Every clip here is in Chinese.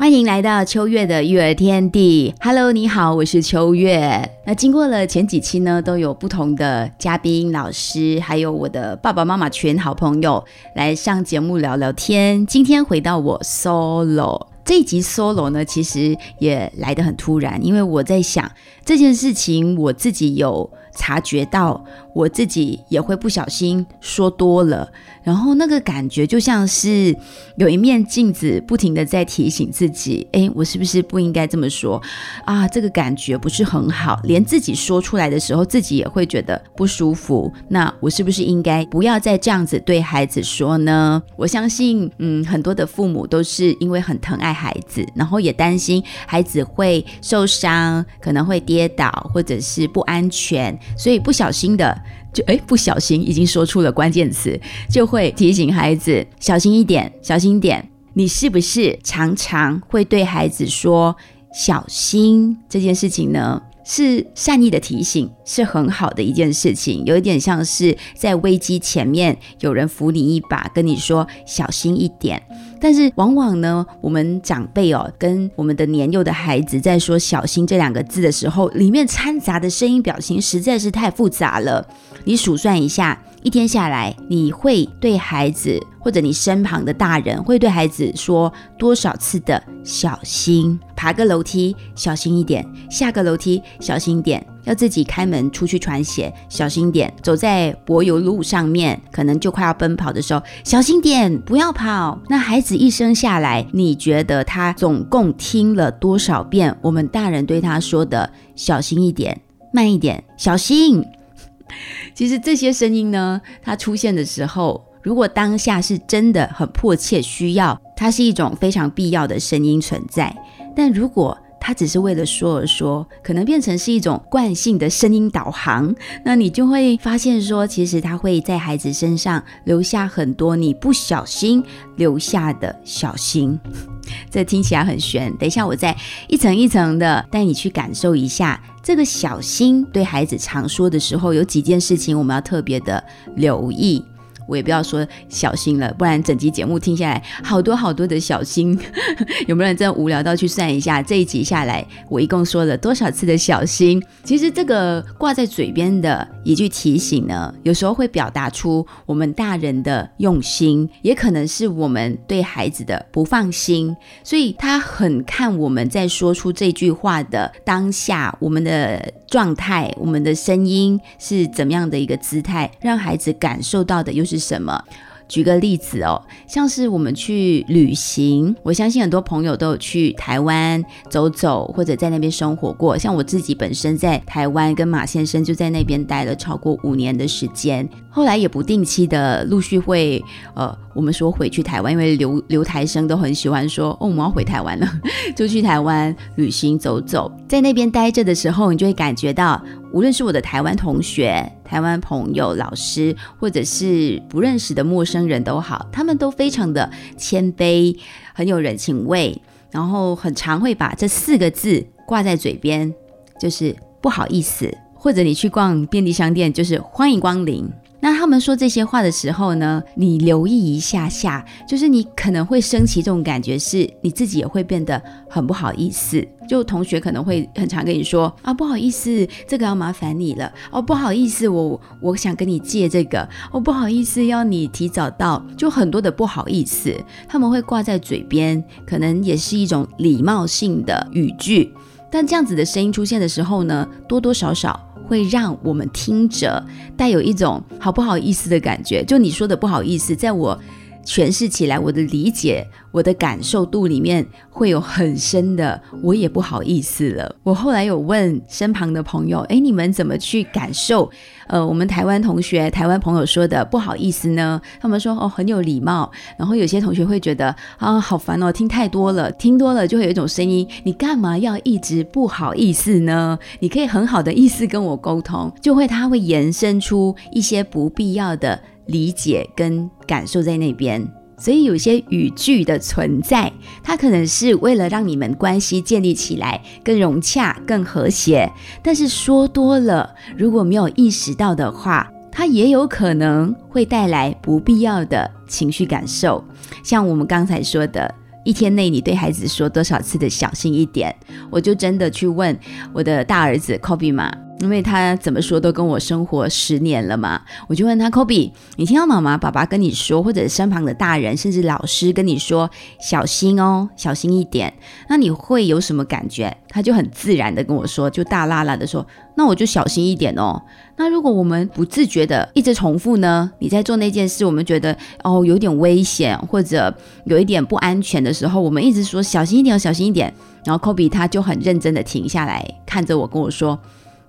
欢迎来到秋月的育儿天地。Hello，你好，我是秋月。那经过了前几期呢，都有不同的嘉宾、老师，还有我的爸爸妈妈群好朋友来上节目聊聊天。今天回到我 solo 这一集 solo 呢，其实也来得很突然，因为我在想这件事情，我自己有察觉到，我自己也会不小心说多了。然后那个感觉就像是有一面镜子，不停的在提醒自己：，哎，我是不是不应该这么说啊？这个感觉不是很好，连自己说出来的时候，自己也会觉得不舒服。那我是不是应该不要再这样子对孩子说呢？我相信，嗯，很多的父母都是因为很疼爱孩子，然后也担心孩子会受伤，可能会跌倒，或者是不安全，所以不小心的。就哎，不小心已经说出了关键词，就会提醒孩子小心一点，小心一点。你是不是常常会对孩子说小心这件事情呢？是善意的提醒，是很好的一件事情，有一点像是在危机前面有人扶你一把，跟你说小心一点。但是往往呢，我们长辈哦，跟我们的年幼的孩子在说“小心”这两个字的时候，里面掺杂的声音表情实在是太复杂了。你数算一下，一天下来，你会对孩子或者你身旁的大人，会对孩子说多少次的“小心”？爬个楼梯小心一点，下个楼梯小心一点。要自己开门出去穿鞋，小心点；走在柏油路上面，可能就快要奔跑的时候，小心点，不要跑。那孩子一生下来，你觉得他总共听了多少遍我们大人对他说的“小心一点，慢一点，小心”？其实这些声音呢，它出现的时候，如果当下是真的很迫切需要，它是一种非常必要的声音存在。但如果他只是为了说而说，可能变成是一种惯性的声音导航。那你就会发现说，其实他会在孩子身上留下很多你不小心留下的小心。这听起来很玄，等一下我再一层一层的带你去感受一下这个小心。对孩子常说的时候，有几件事情我们要特别的留意。我也不要说小心了，不然整集节目听下来，好多好多的小心。有没有人真的无聊到去算一下这一集下来，我一共说了多少次的小心？其实这个挂在嘴边的一句提醒呢，有时候会表达出我们大人的用心，也可能是我们对孩子的不放心。所以他很看我们在说出这句话的当下，我们的状态，我们的声音是怎么样的一个姿态，让孩子感受到的又是。什么？举个例子哦，像是我们去旅行，我相信很多朋友都有去台湾走走，或者在那边生活过。像我自己本身在台湾跟马先生就在那边待了超过五年的时间，后来也不定期的陆续会呃，我们说回去台湾，因为留留台生都很喜欢说哦，我们要回台湾了，就去台湾旅行走走，在那边待着的时候，你就会感觉到。无论是我的台湾同学、台湾朋友、老师，或者是不认识的陌生人都好，他们都非常的谦卑，很有人情味，然后很常会把这四个字挂在嘴边，就是不好意思，或者你去逛便利商店，就是欢迎光临。那他们说这些话的时候呢，你留意一下下，就是你可能会升起这种感觉，是你自己也会变得很不好意思。就同学可能会很常跟你说啊，不好意思，这个要麻烦你了哦，不好意思，我我想跟你借这个哦，不好意思，要你提早到，就很多的不好意思，他们会挂在嘴边，可能也是一种礼貌性的语句。但这样子的声音出现的时候呢，多多少少。会让我们听着带有一种好不好意思的感觉。就你说的不好意思，在我诠释起来，我的理解。我的感受度里面会有很深的，我也不好意思了。我后来有问身旁的朋友，哎，你们怎么去感受？呃，我们台湾同学、台湾朋友说的不好意思呢？他们说哦，很有礼貌。然后有些同学会觉得啊，好烦哦，听太多了，听多了就会有一种声音，你干嘛要一直不好意思呢？你可以很好的意思跟我沟通，就会他会延伸出一些不必要的理解跟感受在那边。所以有些语句的存在，它可能是为了让你们关系建立起来更融洽、更和谐。但是说多了，如果没有意识到的话，它也有可能会带来不必要的情绪感受。像我们刚才说的，一天内你对孩子说多少次的小心一点，我就真的去问我的大儿子 Kobe 嘛。因为他怎么说都跟我生活十年了嘛，我就问他，Kobe，你听到妈妈、爸爸跟你说，或者身旁的大人，甚至老师跟你说小心哦，小心一点，那你会有什么感觉？他就很自然的跟我说，就大啦啦的说，那我就小心一点哦。那如果我们不自觉的一直重复呢？你在做那件事，我们觉得哦有点危险，或者有一点不安全的时候，我们一直说小心一点，小心一点。然后 Kobe 他就很认真的停下来看着我，跟我说。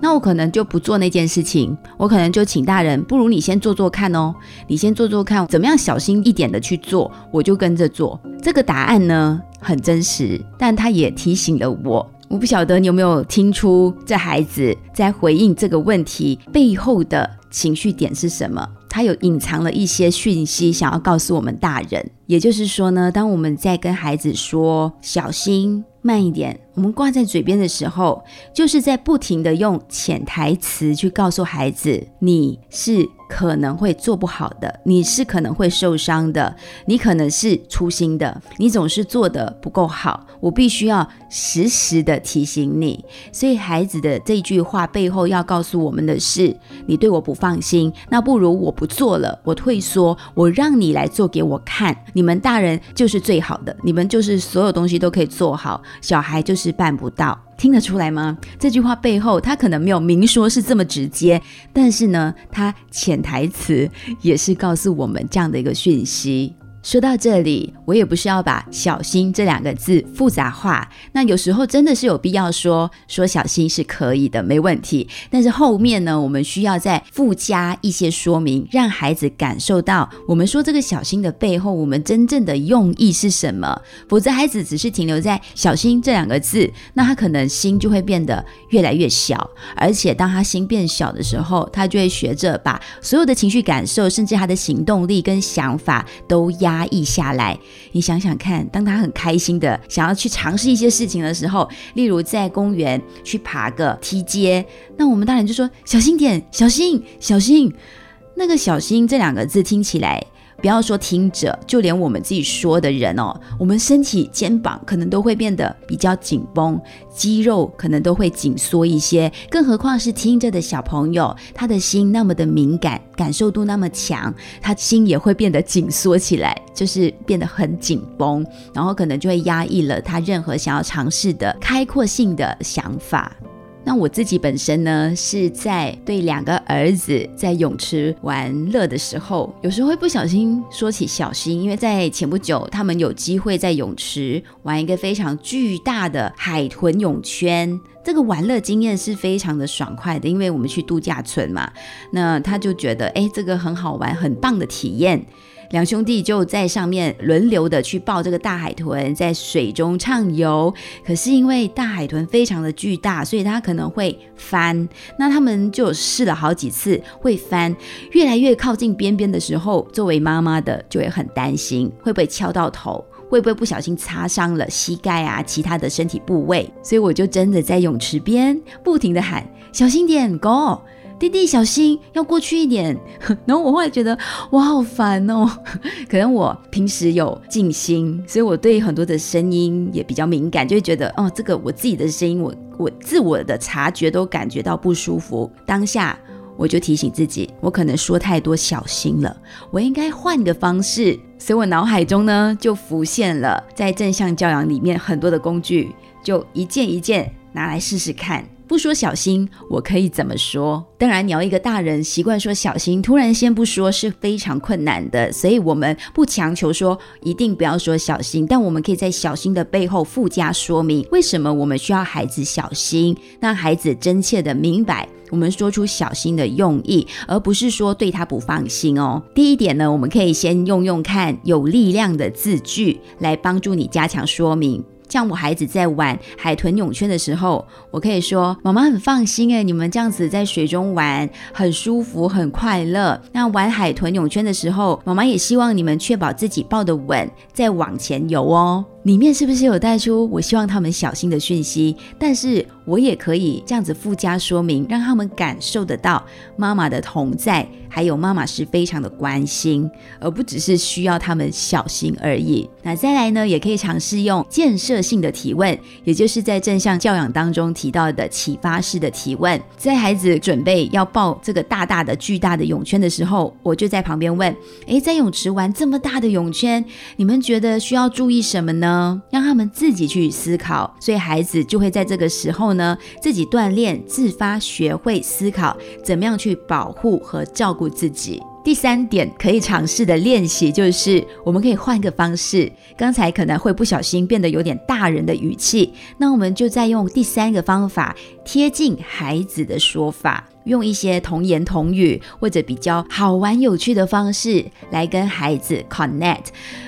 那我可能就不做那件事情，我可能就请大人，不如你先做做看哦，你先做做看，怎么样小心一点的去做，我就跟着做。这个答案呢很真实，但他也提醒了我，我不晓得你有没有听出这孩子在回应这个问题背后的情绪点是什么？他有隐藏了一些讯息想要告诉我们大人，也就是说呢，当我们在跟孩子说小心。慢一点，我们挂在嘴边的时候，就是在不停的用潜台词去告诉孩子，你是。可能会做不好的，你是可能会受伤的，你可能是粗心的，你总是做的不够好，我必须要时时的提醒你。所以孩子的这句话背后要告诉我们的是，你对我不放心，那不如我不做了，我退缩，我让你来做给我看。你们大人就是最好的，你们就是所有东西都可以做好，小孩就是办不到。听得出来吗？这句话背后，他可能没有明说是这么直接，但是呢，他潜台词也是告诉我们这样的一个讯息。说到这里，我也不是要把“小心”这两个字复杂化。那有时候真的是有必要说说小心是可以的，没问题。但是后面呢，我们需要再附加一些说明，让孩子感受到我们说这个“小心”的背后，我们真正的用意是什么。否则，孩子只是停留在“小心”这两个字，那他可能心就会变得越来越小。而且，当他心变小的时候，他就会学着把所有的情绪感受，甚至他的行动力跟想法都压。压抑下来，你想想看，当他很开心的想要去尝试一些事情的时候，例如在公园去爬个梯阶，那我们大人就说小心点，小心，小心。那个“小心”这两个字听起来。不要说听着，就连我们自己说的人哦，我们身体肩膀可能都会变得比较紧绷，肌肉可能都会紧缩一些，更何况是听着的小朋友，他的心那么的敏感，感受度那么强，他心也会变得紧缩起来，就是变得很紧绷，然后可能就会压抑了他任何想要尝试的开阔性的想法。那我自己本身呢，是在对两个儿子在泳池玩乐的时候，有时候会不小心说起小新，因为在前不久，他们有机会在泳池玩一个非常巨大的海豚泳圈，这个玩乐经验是非常的爽快的，因为我们去度假村嘛，那他就觉得，哎，这个很好玩，很棒的体验。两兄弟就在上面轮流的去抱这个大海豚，在水中畅游。可是因为大海豚非常的巨大，所以它可能会翻。那他们就试了好几次会翻，越来越靠近边边的时候，作为妈妈的就会很担心，会不会敲到头，会不会不小心擦伤了膝盖啊，其他的身体部位。所以我就真的在泳池边不停的喊：小心点，Go！弟弟小心，要过去一点。然后我会觉得我好烦哦，可能我平时有静心，所以我对很多的声音也比较敏感，就会觉得哦，这个我自己的声音，我我自我的察觉都感觉到不舒服。当下我就提醒自己，我可能说太多小心了，我应该换个方式。所以我脑海中呢就浮现了在正向教养里面很多的工具，就一件一件拿来试试看。不说小心，我可以怎么说？当然，你要一个大人习惯说小心，突然先不说是非常困难的。所以，我们不强求说一定不要说小心，但我们可以在小心的背后附加说明，为什么我们需要孩子小心，让孩子真切的明白我们说出小心的用意，而不是说对他不放心哦。第一点呢，我们可以先用用看有力量的字句来帮助你加强说明。像我孩子在玩海豚泳圈的时候，我可以说：“妈妈很放心诶，你们这样子在水中玩很舒服、很快乐。那玩海豚泳圈的时候，妈妈也希望你们确保自己抱得稳，再往前游哦。”里面是不是有带出我希望他们小心的讯息？但是我也可以这样子附加说明，让他们感受得到妈妈的同在，还有妈妈是非常的关心，而不只是需要他们小心而已。那再来呢，也可以尝试用建设性的提问，也就是在正向教养当中提到的启发式的提问。在孩子准备要抱这个大大的、巨大的泳圈的时候，我就在旁边问：诶，在泳池玩这么大的泳圈，你们觉得需要注意什么呢？让他们自己去思考，所以孩子就会在这个时候呢，自己锻炼、自发学会思考，怎么样去保护和照顾自己。第三点可以尝试的练习就是，我们可以换个方式。刚才可能会不小心变得有点大人的语气，那我们就再用第三个方法，贴近孩子的说法。用一些童言童语或者比较好玩有趣的方式来跟孩子 connect。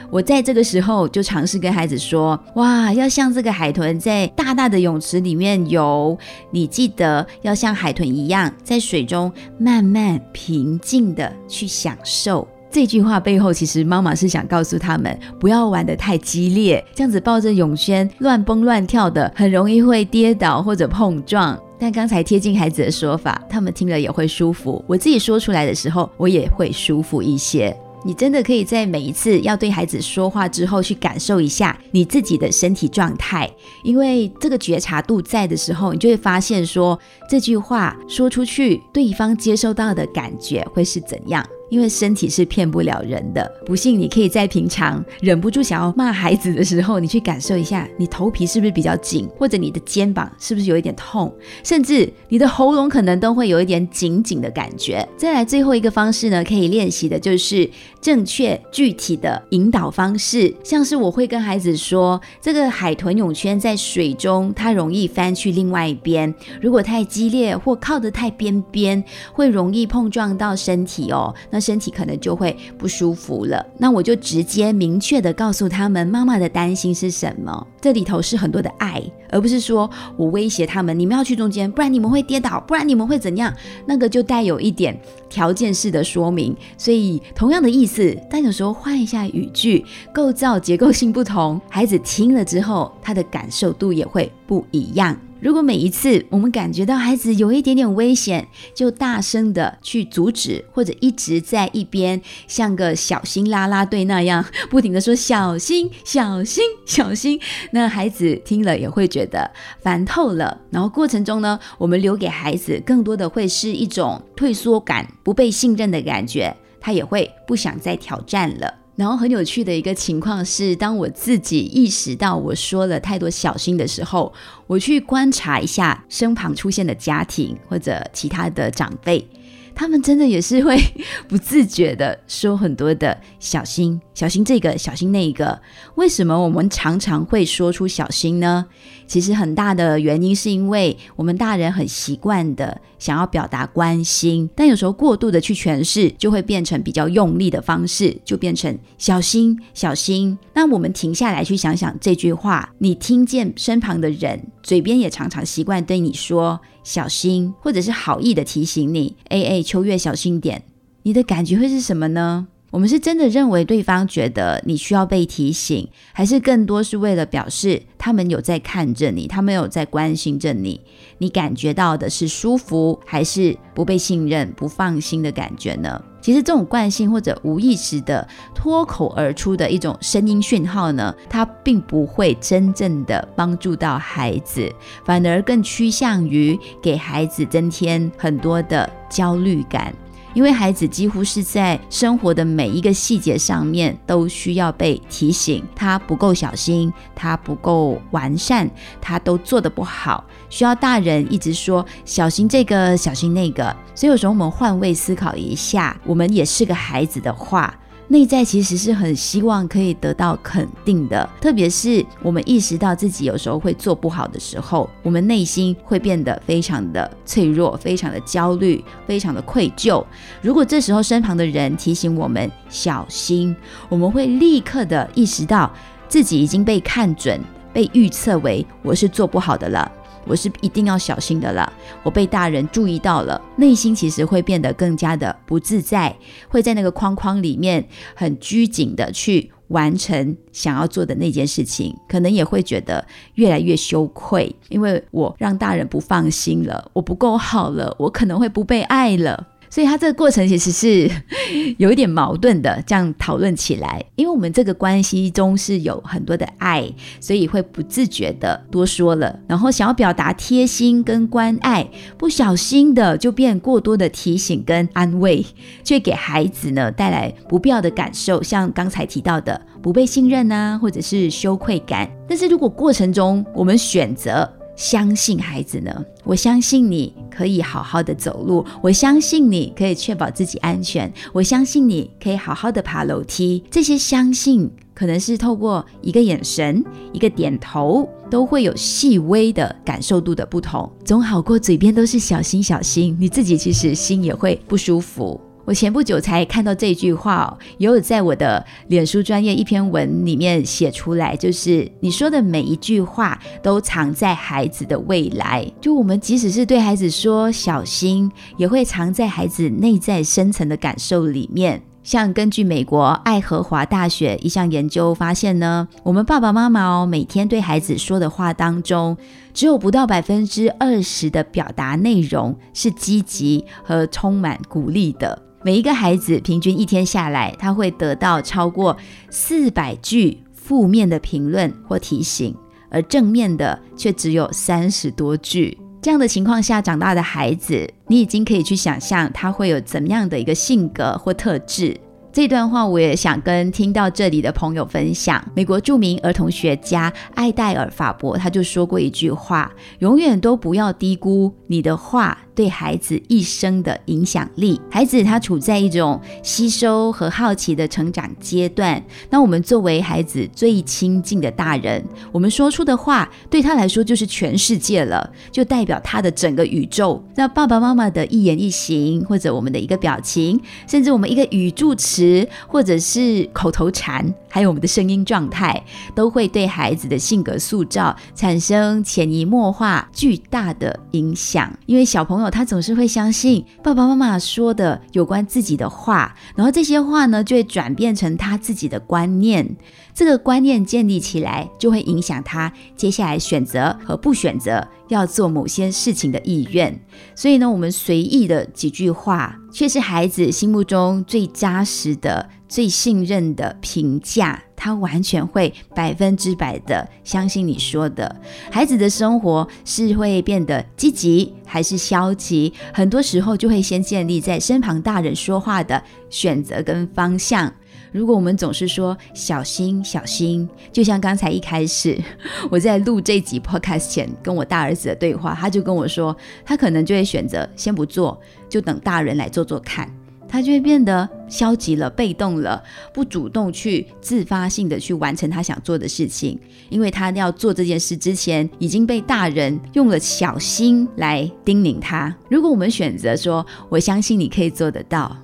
我在这个时候就尝试跟孩子说：“哇，要像这个海豚在大大的泳池里面游，你记得要像海豚一样，在水中慢慢平静的去享受。”这句话背后，其实妈妈是想告诉他们，不要玩得太激烈，这样子抱着泳圈乱蹦乱跳的，很容易会跌倒或者碰撞。但刚才贴近孩子的说法，他们听了也会舒服。我自己说出来的时候，我也会舒服一些。你真的可以在每一次要对孩子说话之后，去感受一下你自己的身体状态，因为这个觉察度在的时候，你就会发现说这句话说出去，对方接收到的感觉会是怎样。因为身体是骗不了人的，不信你可以在平常忍不住想要骂孩子的时候，你去感受一下，你头皮是不是比较紧，或者你的肩膀是不是有一点痛，甚至你的喉咙可能都会有一点紧紧的感觉。再来最后一个方式呢，可以练习的就是正确具体的引导方式，像是我会跟孩子说，这个海豚泳圈在水中它容易翻去另外一边，如果太激烈或靠得太边边，会容易碰撞到身体哦。那身体可能就会不舒服了，那我就直接明确的告诉他们，妈妈的担心是什么？这里头是很多的爱，而不是说我威胁他们，你们要去中间，不然你们会跌倒，不然你们会怎样？那个就带有一点条件式的说明。所以同样的意思，但有时候换一下语句，构造结构性不同，孩子听了之后，他的感受度也会不一样。如果每一次我们感觉到孩子有一点点危险，就大声的去阻止，或者一直在一边像个小心啦啦队那样，不停的说小心、小心、小心，那孩子听了也会觉得烦透了。然后过程中呢，我们留给孩子更多的会是一种退缩感、不被信任的感觉，他也会不想再挑战了。然后很有趣的一个情况是，当我自己意识到我说了太多小心的时候，我去观察一下身旁出现的家庭或者其他的长辈。他们真的也是会 不自觉的说很多的小心，小心这个，小心那个。为什么我们常常会说出小心呢？其实很大的原因是因为我们大人很习惯的想要表达关心，但有时候过度的去诠释，就会变成比较用力的方式，就变成小心，小心。那我们停下来去想想这句话，你听见身旁的人嘴边也常常习惯对你说。小心，或者是好意的提醒你，A A 秋月小心点，你的感觉会是什么呢？我们是真的认为对方觉得你需要被提醒，还是更多是为了表示他们有在看着你，他们有在关心着你？你感觉到的是舒服，还是不被信任、不放心的感觉呢？其实这种惯性或者无意识的脱口而出的一种声音讯号呢，它并不会真正的帮助到孩子，反而更趋向于给孩子增添很多的焦虑感。因为孩子几乎是在生活的每一个细节上面都需要被提醒，他不够小心，他不够完善，他都做得不好，需要大人一直说小心这个，小心那个。所以有时候我们换位思考一下，我们也是个孩子的话。内在其实是很希望可以得到肯定的，特别是我们意识到自己有时候会做不好的时候，我们内心会变得非常的脆弱，非常的焦虑，非常的愧疚。如果这时候身旁的人提醒我们小心，我们会立刻的意识到自己已经被看准。被预测为我是做不好的了。我是一定要小心的了。我被大人注意到了，内心其实会变得更加的不自在，会在那个框框里面很拘谨的去完成想要做的那件事情，可能也会觉得越来越羞愧，因为我让大人不放心了，我不够好了，我可能会不被爱了。所以他这个过程其实是 有一点矛盾的，这样讨论起来，因为我们这个关系中是有很多的爱，所以会不自觉的多说了，然后想要表达贴心跟关爱，不小心的就变过多的提醒跟安慰，却给孩子呢带来不必要的感受，像刚才提到的不被信任啊，或者是羞愧感。但是如果过程中我们选择，相信孩子呢？我相信你可以好好的走路，我相信你可以确保自己安全，我相信你可以好好的爬楼梯。这些相信可能是透过一个眼神、一个点头，都会有细微的感受度的不同，总好过嘴边都是小心小心，你自己其实心也会不舒服。我前不久才看到这句话，也有在我的脸书专业一篇文里面写出来，就是你说的每一句话都藏在孩子的未来。就我们即使是对孩子说小心，也会藏在孩子内在深层的感受里面。像根据美国爱荷华大学一项研究发现呢，我们爸爸妈妈哦每天对孩子说的话当中，只有不到百分之二十的表达内容是积极和充满鼓励的。每一个孩子平均一天下来，他会得到超过四百句负面的评论或提醒，而正面的却只有三十多句。这样的情况下长大的孩子，你已经可以去想象他会有怎么样的一个性格或特质。这段话我也想跟听到这里的朋友分享。美国著名儿童学家艾戴尔·法伯他就说过一句话：永远都不要低估你的话。对孩子一生的影响力，孩子他处在一种吸收和好奇的成长阶段。那我们作为孩子最亲近的大人，我们说出的话对他来说就是全世界了，就代表他的整个宇宙。那爸爸妈妈的一言一行，或者我们的一个表情，甚至我们一个语助词，或者是口头禅，还有我们的声音状态，都会对孩子的性格塑造产生潜移默化巨大的影响。因为小朋友。他总是会相信爸爸妈妈说的有关自己的话，然后这些话呢就会转变成他自己的观念。这个观念建立起来，就会影响他接下来选择和不选择要做某些事情的意愿。所以呢，我们随意的几句话，却是孩子心目中最扎实的、最信任的评价。他完全会百分之百的相信你说的。孩子的生活是会变得积极还是消极，很多时候就会先建立在身旁大人说话的选择跟方向。如果我们总是说小心小心，就像刚才一开始 我在录这集 podcast 前跟我大儿子的对话，他就跟我说，他可能就会选择先不做，就等大人来做做看，他就会变得消极了、被动了，不主动去自发性的去完成他想做的事情，因为他要做这件事之前已经被大人用了小心来叮咛他。如果我们选择说，我相信你可以做得到。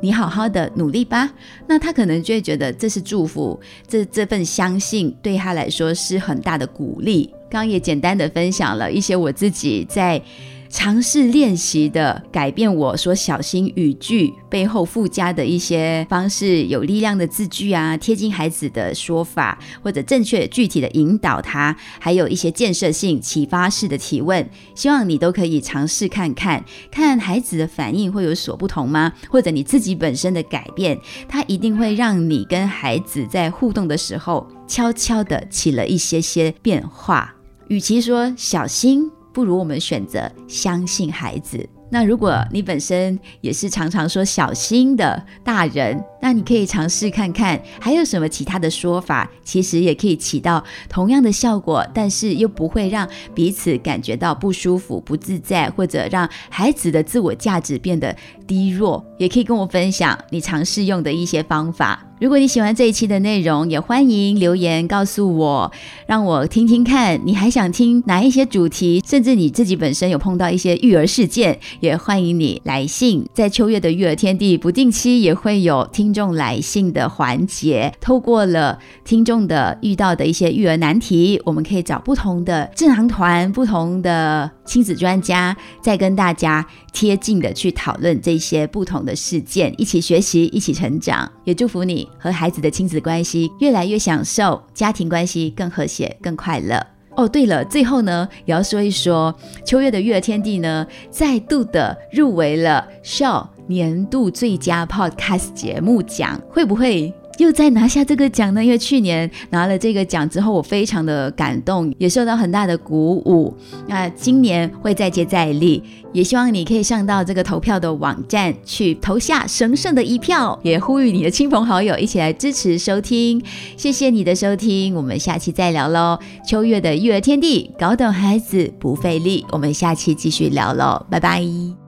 你好好的努力吧，那他可能就会觉得这是祝福，这这份相信对他来说是很大的鼓励。刚刚也简单的分享了一些我自己在。尝试练习的改变，我所小心语句背后附加的一些方式，有力量的字句啊，贴近孩子的说法，或者正确具体的引导他，还有一些建设性启发式的提问，希望你都可以尝试看看，看孩子的反应会有所不同吗？或者你自己本身的改变，它一定会让你跟孩子在互动的时候，悄悄的起了一些些变化。与其说小心。不如我们选择相信孩子。那如果你本身也是常常说小心的大人，那你可以尝试看看还有什么其他的说法，其实也可以起到同样的效果，但是又不会让彼此感觉到不舒服、不自在，或者让孩子的自我价值变得低弱。也可以跟我分享你尝试用的一些方法。如果你喜欢这一期的内容，也欢迎留言告诉我，让我听听看你还想听哪一些主题，甚至你自己本身有碰到一些育儿事件，也欢迎你来信。在秋月的育儿天地，不定期也会有听众来信的环节，透过了听众的遇到的一些育儿难题，我们可以找不同的智囊团、不同的亲子专家，再跟大家贴近的去讨论这些不同的事件，一起学习，一起成长。也祝福你。和孩子的亲子关系越来越享受，家庭关系更和谐、更快乐。哦，对了，最后呢，也要说一说秋月的育儿天地呢，再度的入围了 Show 年度最佳 Podcast 节目奖，会不会？又再拿下这个奖呢？因为去年拿了这个奖之后，我非常的感动，也受到很大的鼓舞。那今年会再接再厉，也希望你可以上到这个投票的网站去投下神圣的一票，也呼吁你的亲朋好友一起来支持收听。谢谢你的收听，我们下期再聊喽。秋月的育儿天地，搞懂孩子不费力，我们下期继续聊喽，拜拜。